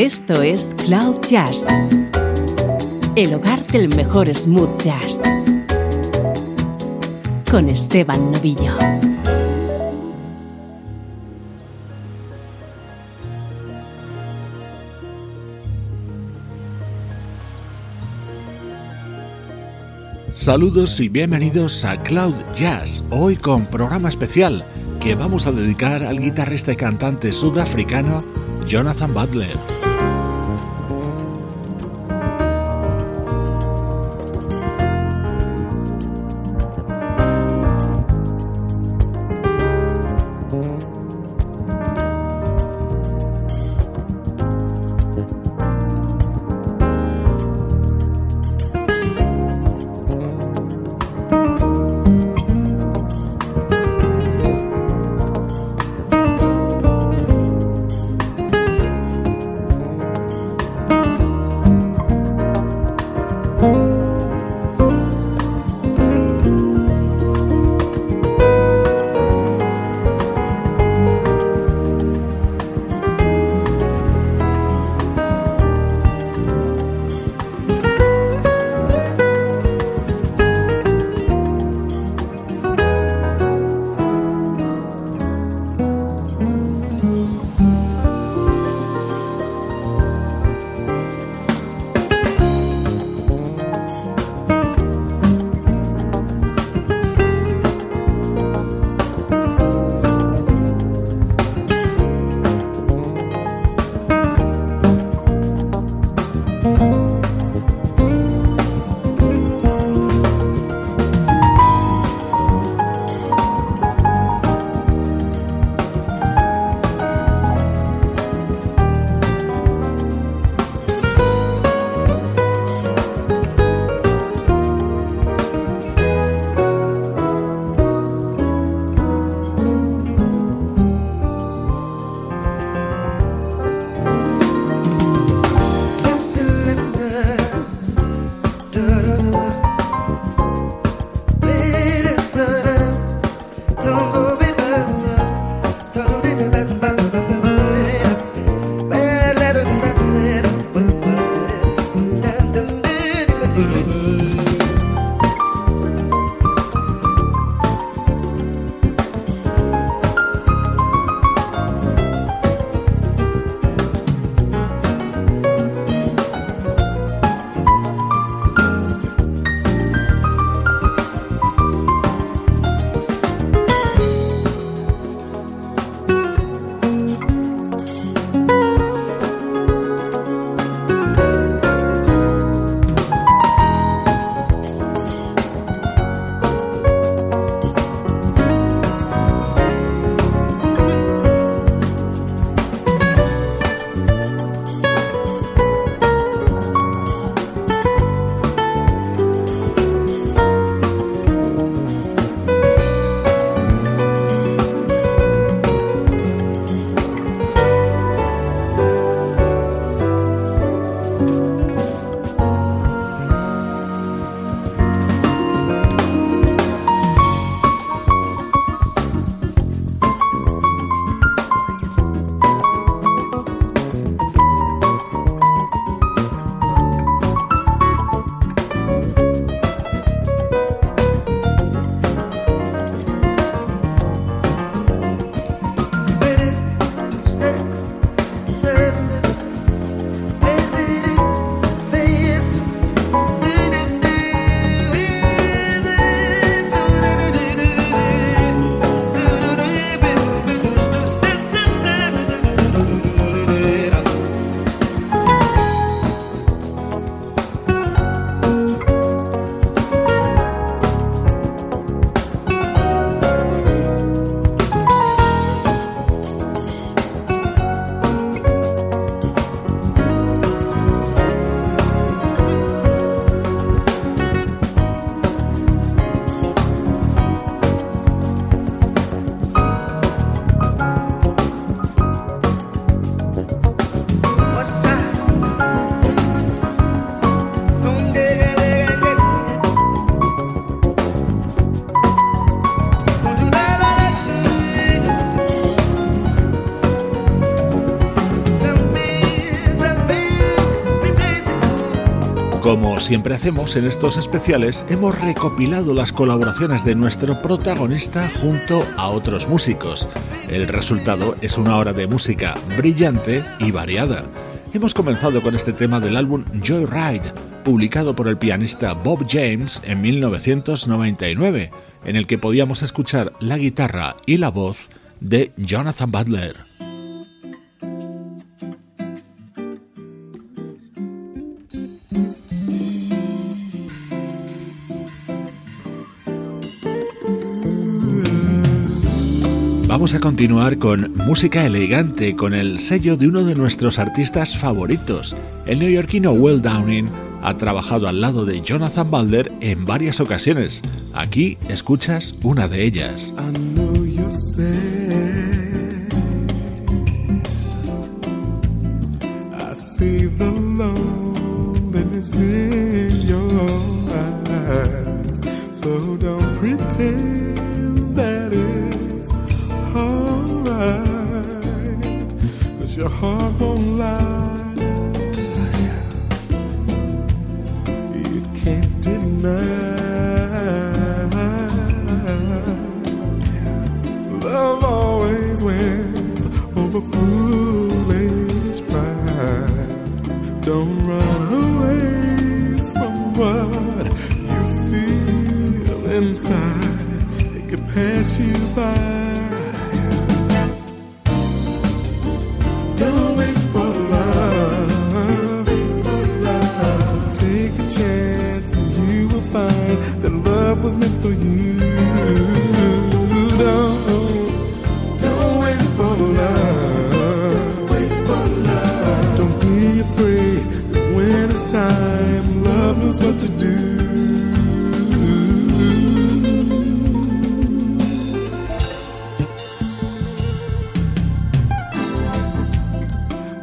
Esto es Cloud Jazz, el hogar del mejor smooth jazz, con Esteban Novillo. Saludos y bienvenidos a Cloud Jazz, hoy con programa especial que vamos a dedicar al guitarrista y cantante sudafricano Jonathan Butler. Siempre hacemos en estos especiales, hemos recopilado las colaboraciones de nuestro protagonista junto a otros músicos. El resultado es una hora de música brillante y variada. Hemos comenzado con este tema del álbum Joyride, publicado por el pianista Bob James en 1999, en el que podíamos escuchar la guitarra y la voz de Jonathan Butler. Continuar con música elegante con el sello de uno de nuestros artistas favoritos. El neoyorquino Will Downing ha trabajado al lado de Jonathan Balder en varias ocasiones. Aquí escuchas una de ellas. so don't pretend your heart won't lie. You can't deny. Love always wins over foolish pride. Don't run away from what you feel inside. It could pass you by. Was meant for you. Don't, don't wait for love. Wait for love. Don't be afraid, cause when it's time, love knows what to do.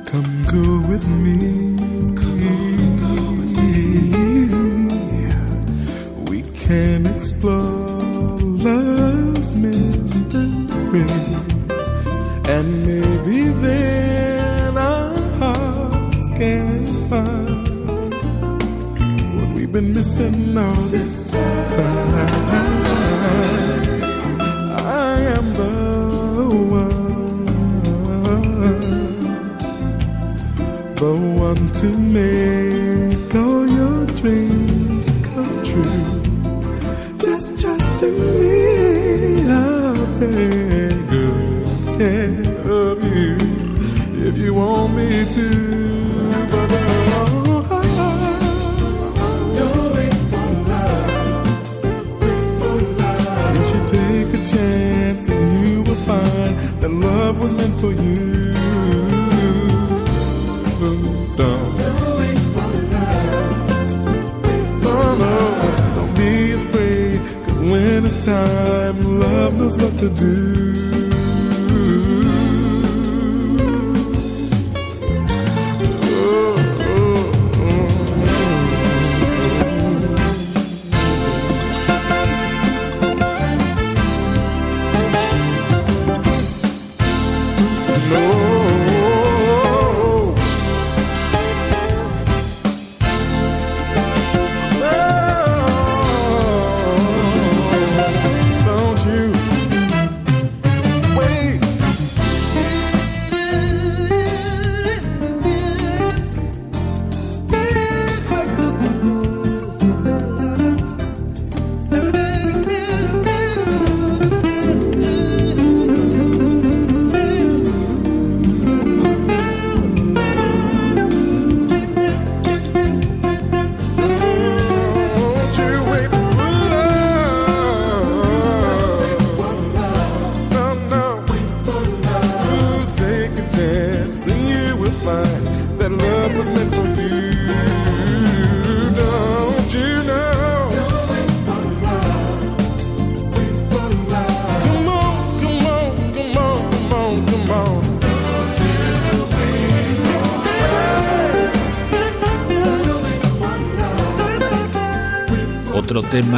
Come go with me. Explore love's mysteries, and maybe then our hearts can find what we've been missing all this time. I am the one, the one to make want me to. Wait for love. You should take a chance, and you will find that love was meant for you. Don't. Know for love Don't be afraid Cause when it's time, love knows what to do.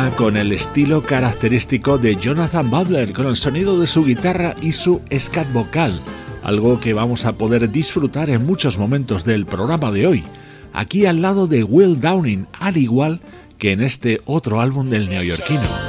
Con el estilo característico de Jonathan Butler, con el sonido de su guitarra y su scat vocal, algo que vamos a poder disfrutar en muchos momentos del programa de hoy. aquí al lado de Will Downing, al igual que en este otro álbum del neoyorquino.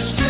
It's just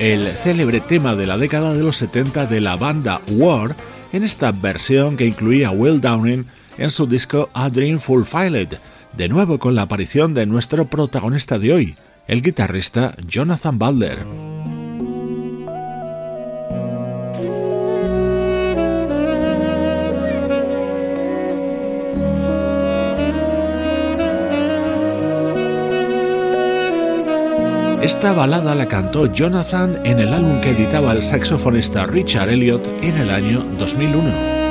el célebre tema de la década de los 70 de la banda War, en esta versión que incluía Will Downing en su disco A Dream Fulfilled, de nuevo con la aparición de nuestro protagonista de hoy, el guitarrista Jonathan Butler. Esta balada la cantó Jonathan en el álbum que editaba el saxofonista Richard Elliot en el año 2001.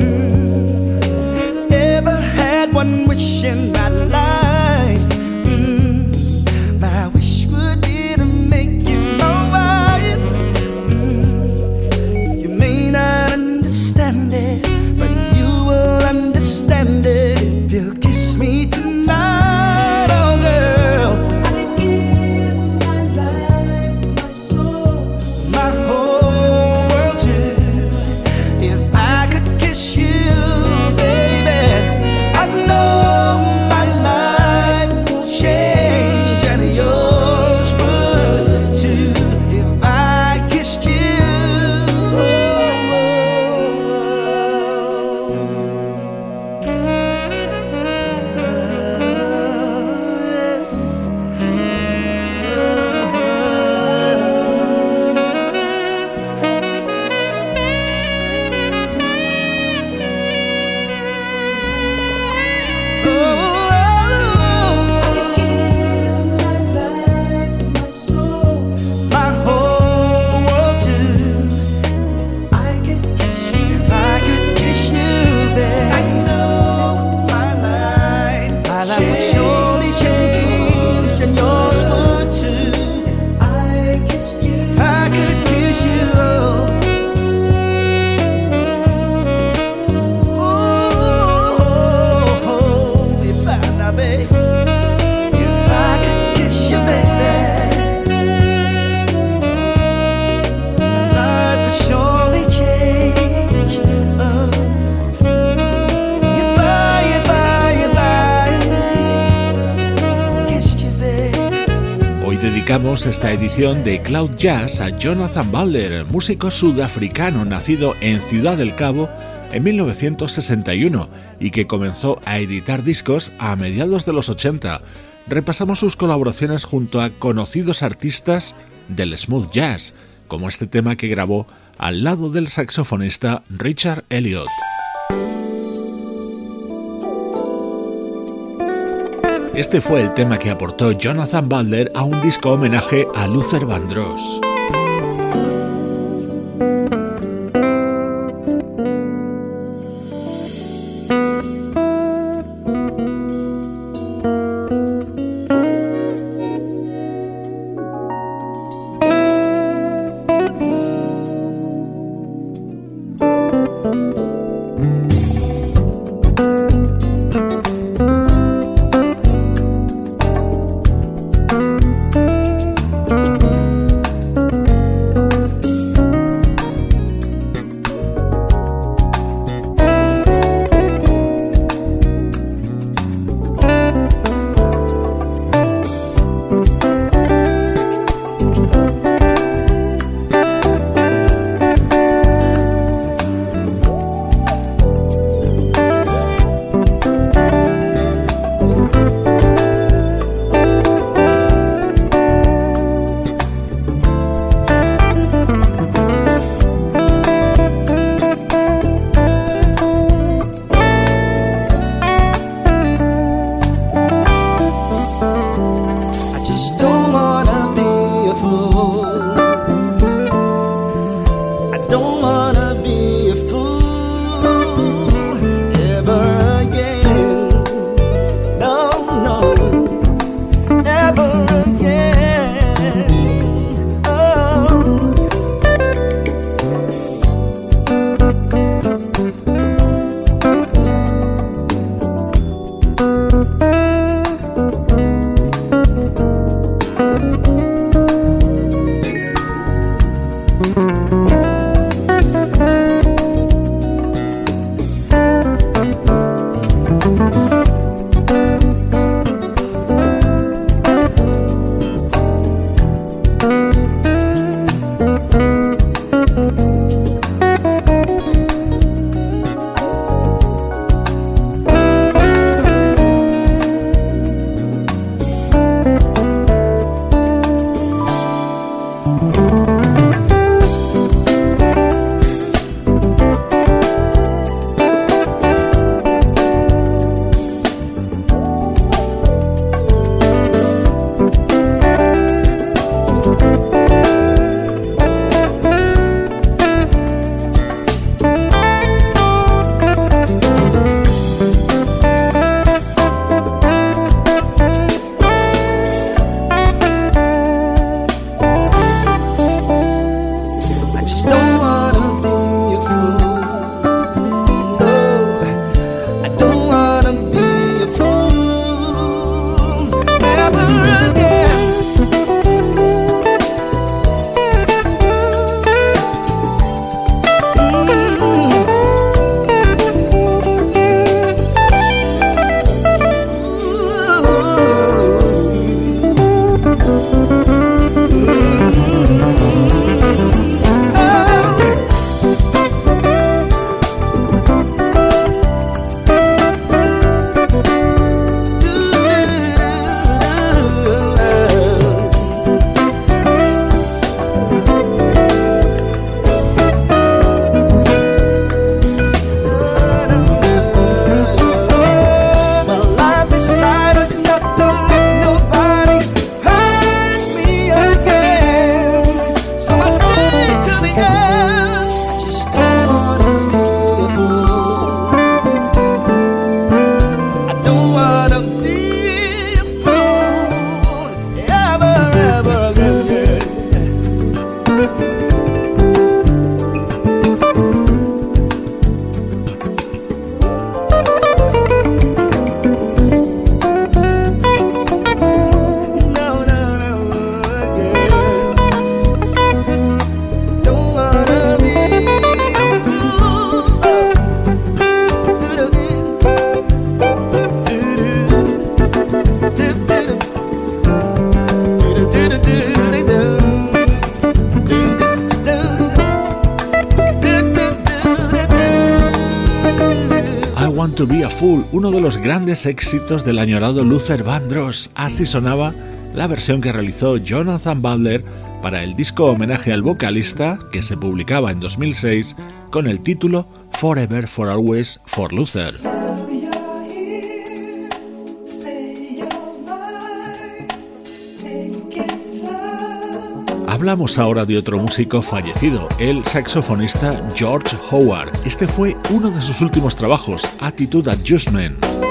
Mm, one wish in my life. Esta edición de Cloud Jazz a Jonathan Balder, músico sudafricano nacido en Ciudad del Cabo en 1961 y que comenzó a editar discos a mediados de los 80. Repasamos sus colaboraciones junto a conocidos artistas del smooth jazz, como este tema que grabó al lado del saxofonista Richard Elliot. Este fue el tema que aportó Jonathan Balder a un disco homenaje a Luther Vandross. just don't éxitos del añorado Luther Vandross. Así sonaba la versión que realizó Jonathan Butler para el disco homenaje al vocalista que se publicaba en 2006 con el título Forever for Always for Luther. Hablamos ahora de otro músico fallecido, el saxofonista George Howard. Este fue uno de sus últimos trabajos, Attitude Adjustment.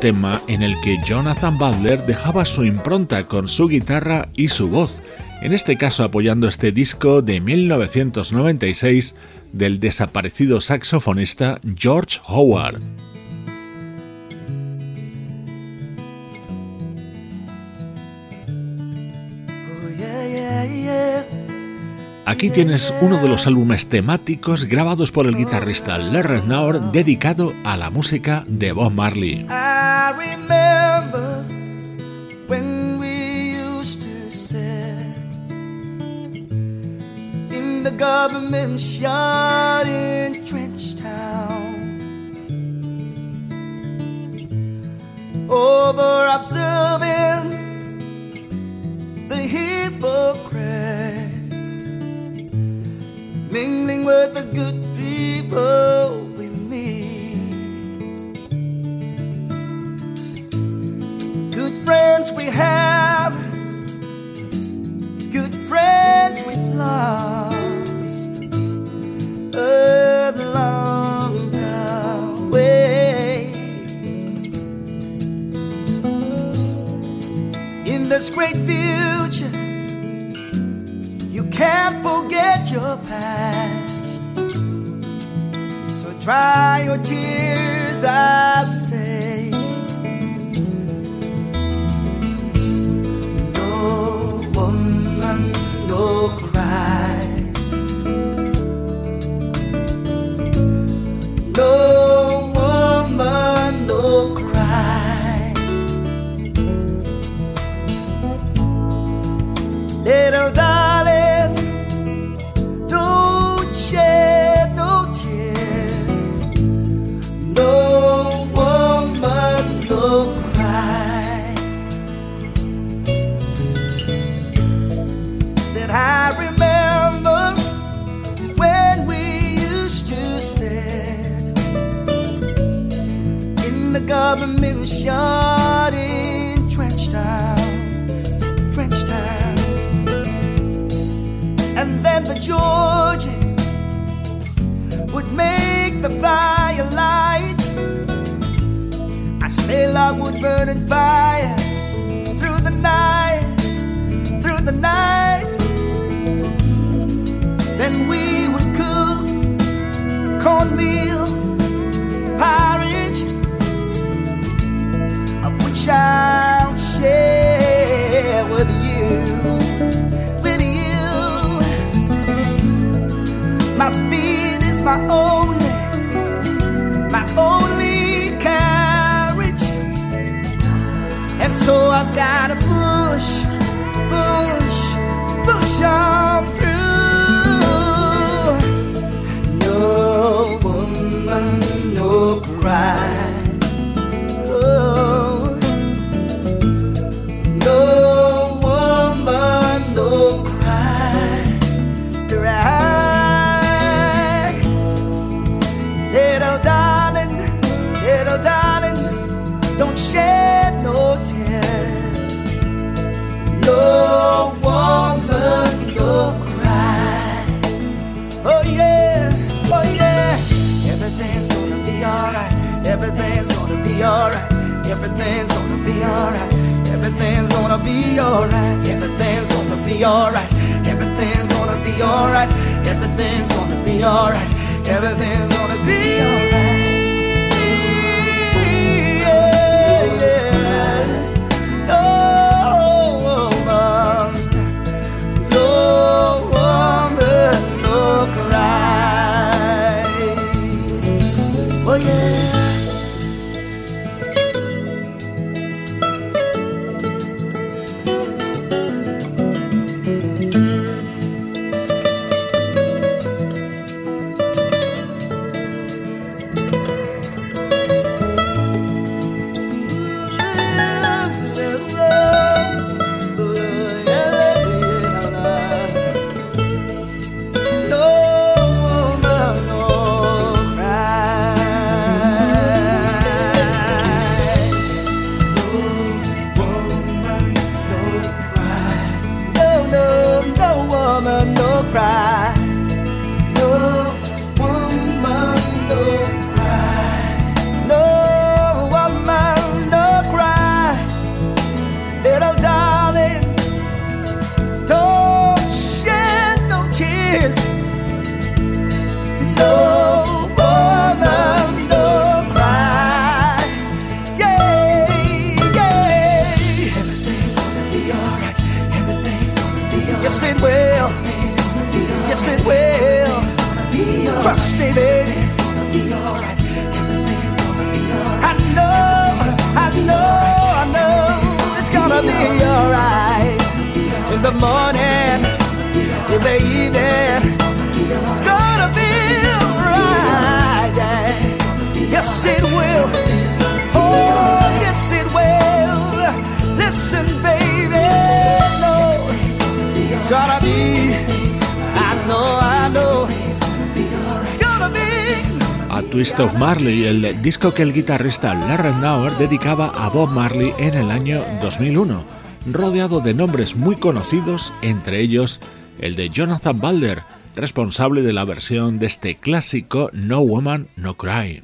Tema en el que Jonathan Butler dejaba su impronta con su guitarra y su voz, en este caso apoyando este disco de 1996 del desaparecido saxofonista George Howard. Aquí tienes uno de los álbumes temáticos grabados por el guitarrista Larry Naur dedicado a la música de Bob Marley. Government shot in Trenchtown over observing the hypocrite mingling with the good cornmeal porridge shall share with you, with you. My feet is my only, my only carriage, and so I've got to push, push, push on woman, no cry. Everything's gonna be alright. Everything's gonna be alright. Everything's gonna be alright. Everything's gonna be alright. Everything's gonna be alright. Everything's gonna be alright. Marley, el disco que el guitarrista Larry Nauer dedicaba a Bob Marley en el año 2001, rodeado de nombres muy conocidos, entre ellos el de Jonathan Balder, responsable de la versión de este clásico No Woman, No Cry.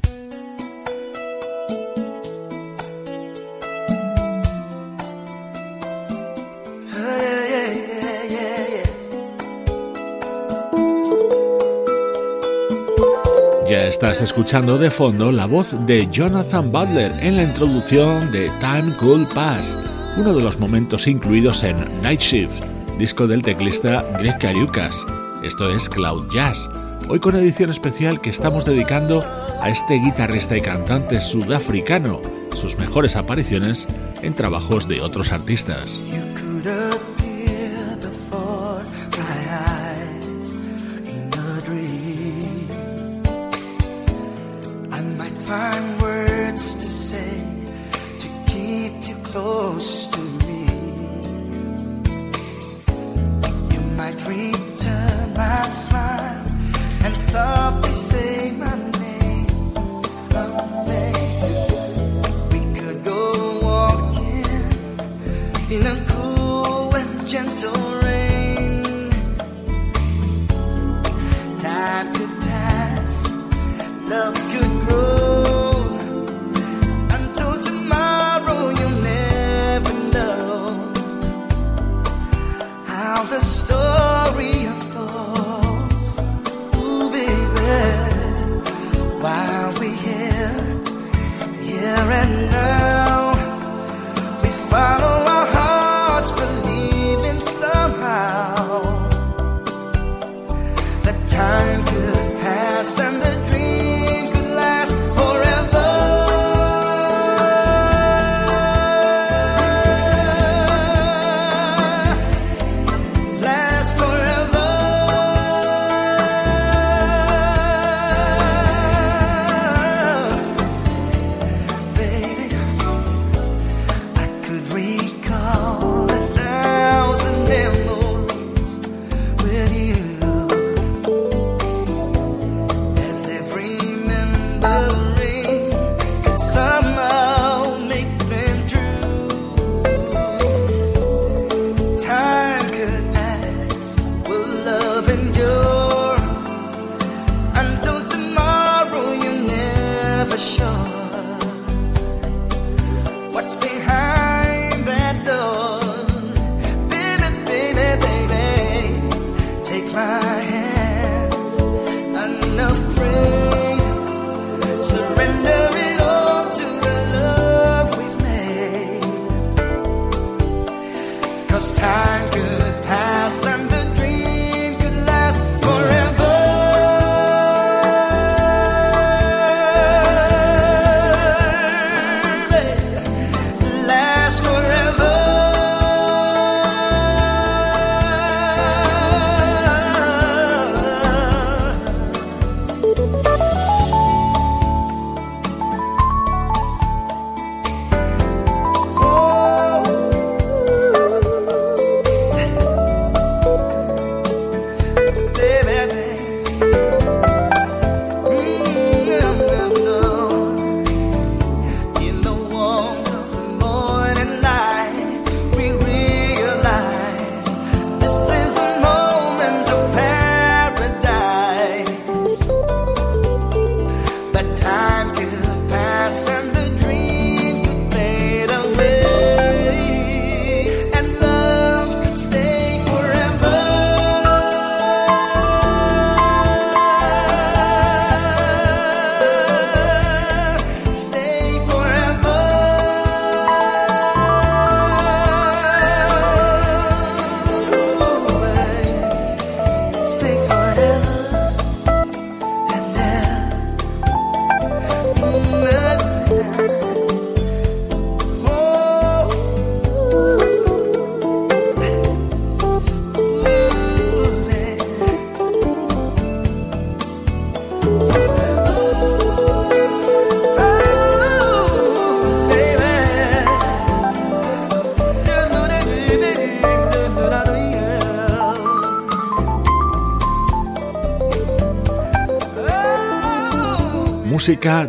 Estás escuchando de fondo la voz de Jonathan Butler en la introducción de Time Cool Pass, uno de los momentos incluidos en Night Shift, disco del teclista Greg Cariucas. Esto es Cloud Jazz, hoy con edición especial que estamos dedicando a este guitarrista y cantante sudafricano, sus mejores apariciones en trabajos de otros artistas.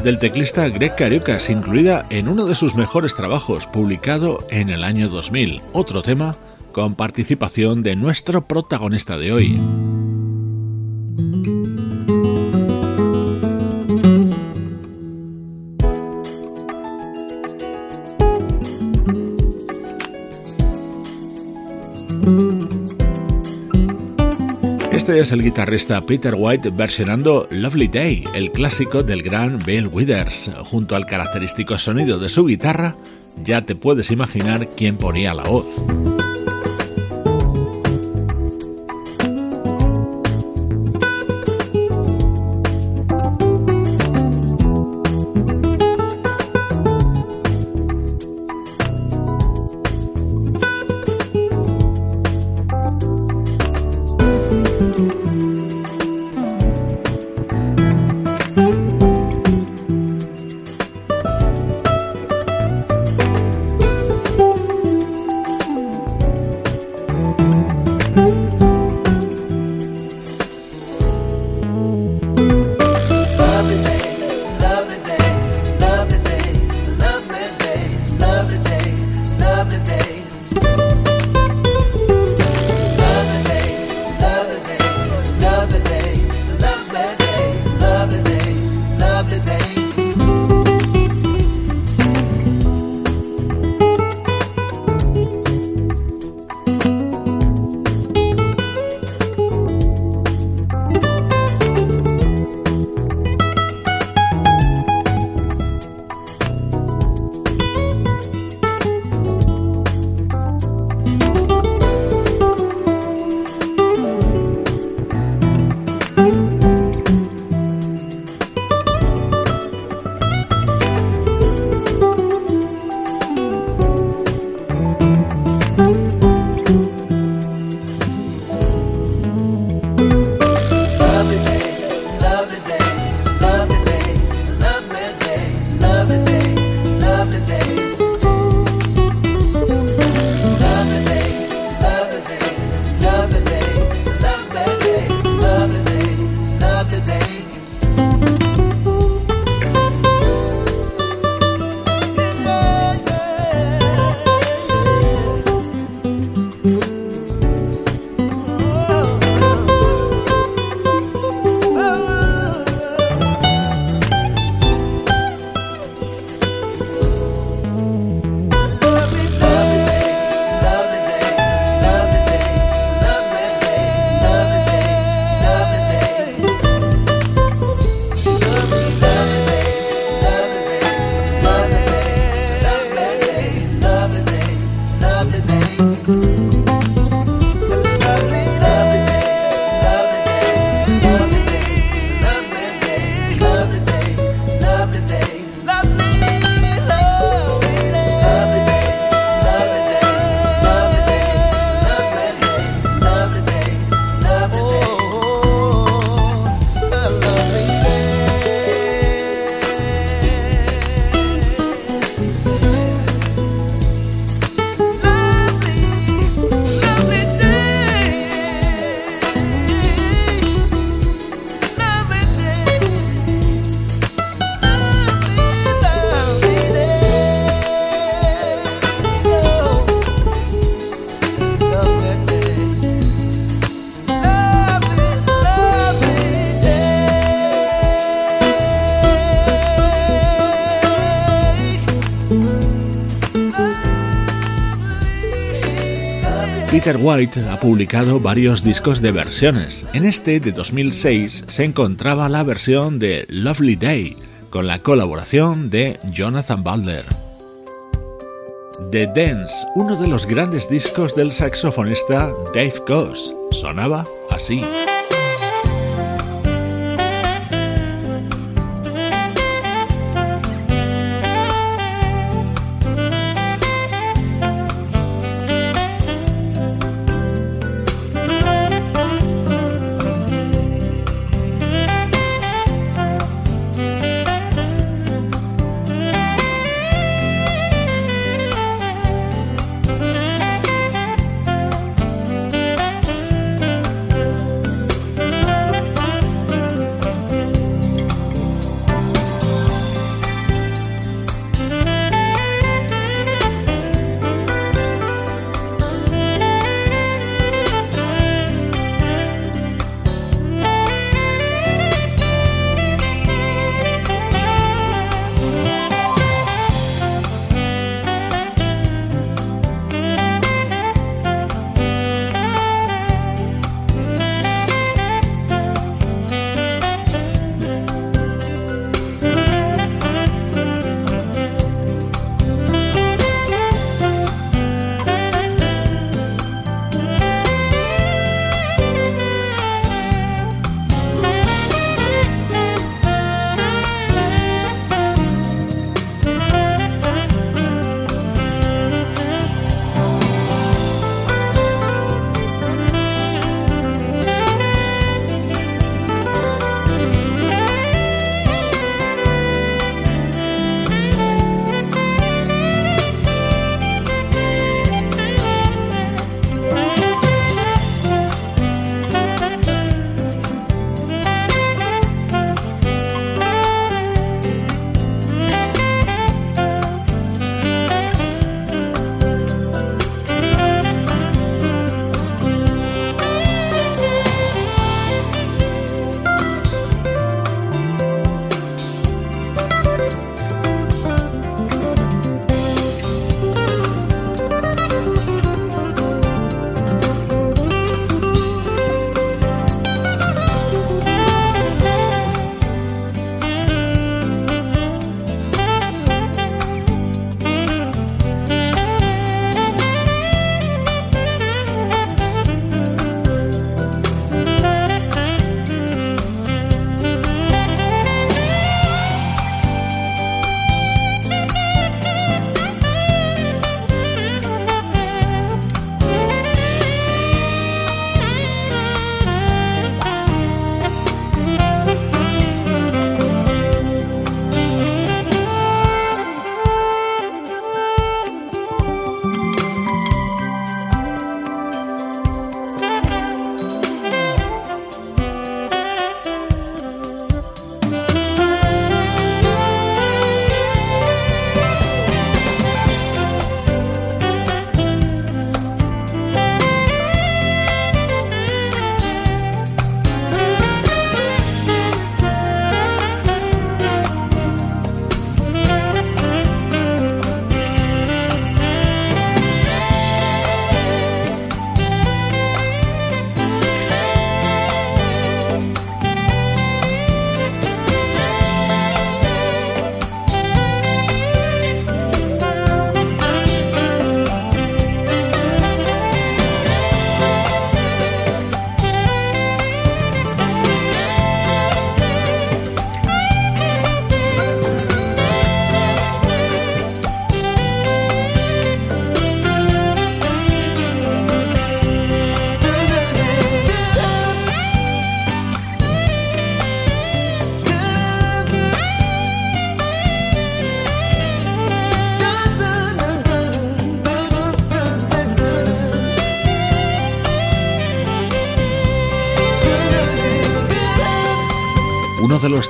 Del teclista Greg Cariocas, incluida en uno de sus mejores trabajos, publicado en el año 2000. Otro tema con participación de nuestro protagonista de hoy. El guitarrista Peter White versionando Lovely Day, el clásico del gran Bill Withers. Junto al característico sonido de su guitarra, ya te puedes imaginar quién ponía la voz. Peter White ha publicado varios discos de versiones. En este de 2006 se encontraba la versión de Lovely Day, con la colaboración de Jonathan Balder. The Dance, uno de los grandes discos del saxofonista Dave Coase, sonaba así.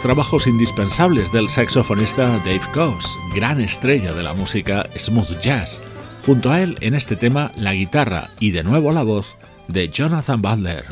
Trabajos indispensables del saxofonista Dave Coase, gran estrella de la música smooth jazz. Junto a él en este tema la guitarra y de nuevo la voz de Jonathan Butler.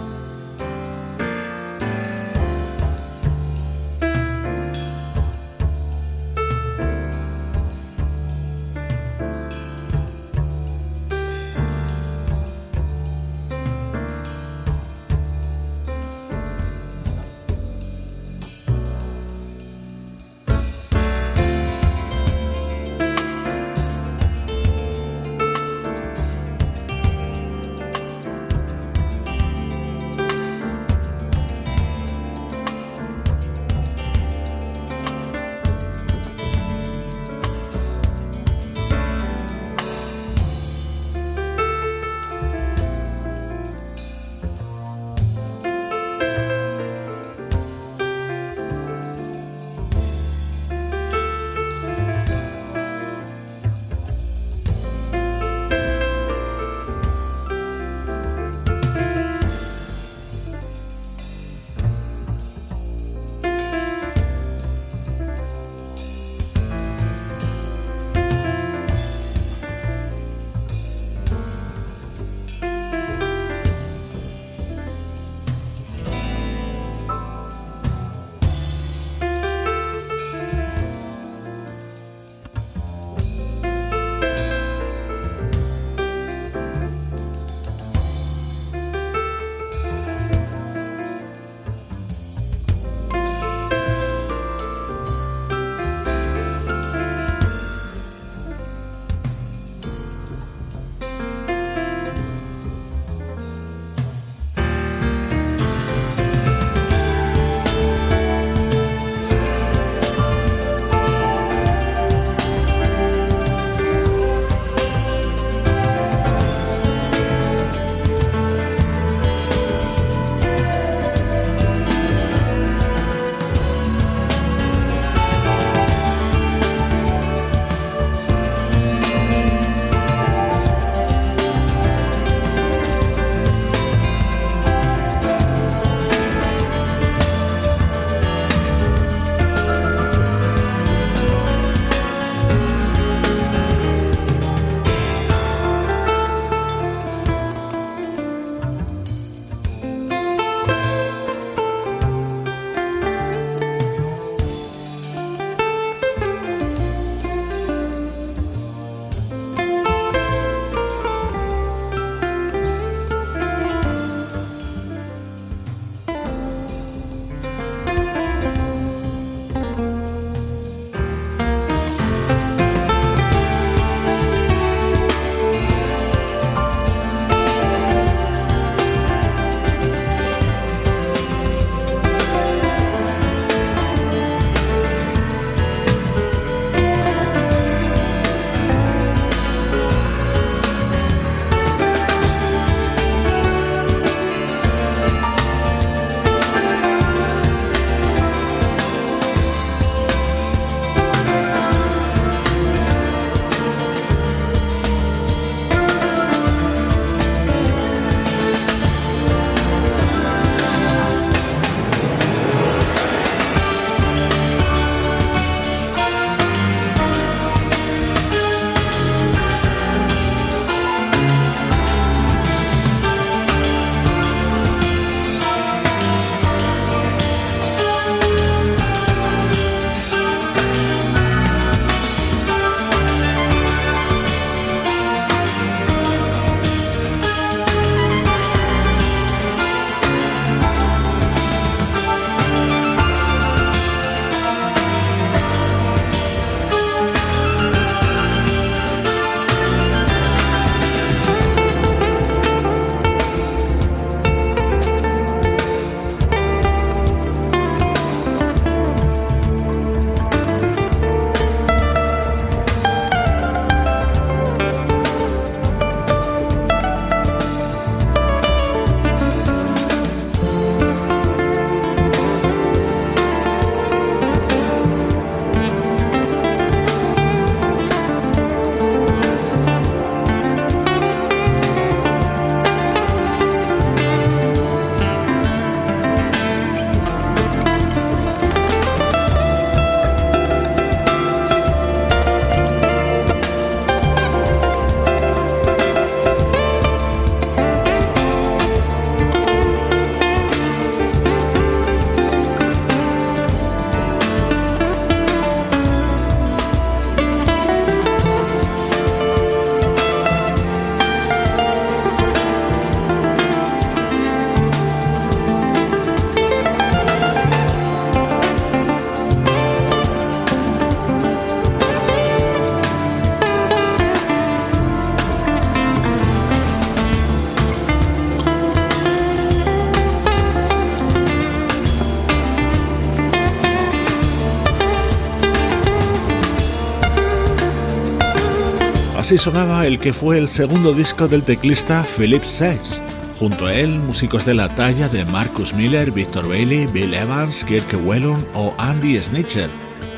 Sonaba el que fue el segundo disco del teclista Philip Sachs. Junto a él, músicos de la talla de Marcus Miller, Victor Bailey, Bill Evans, Kirk Whelan o Andy Snitcher.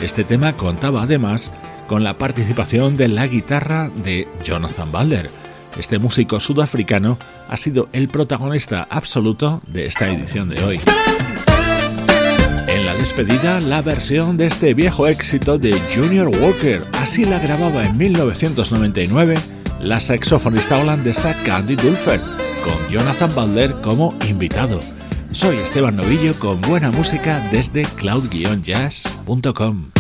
Este tema contaba además con la participación de la guitarra de Jonathan Balder. Este músico sudafricano ha sido el protagonista absoluto de esta edición de hoy. La despedida, la versión de este viejo éxito de Junior Walker, así la grababa en 1999 la saxofonista holandesa Candy Dulfer, con Jonathan Balder como invitado. Soy Esteban Novillo con buena música desde cloud-jazz.com.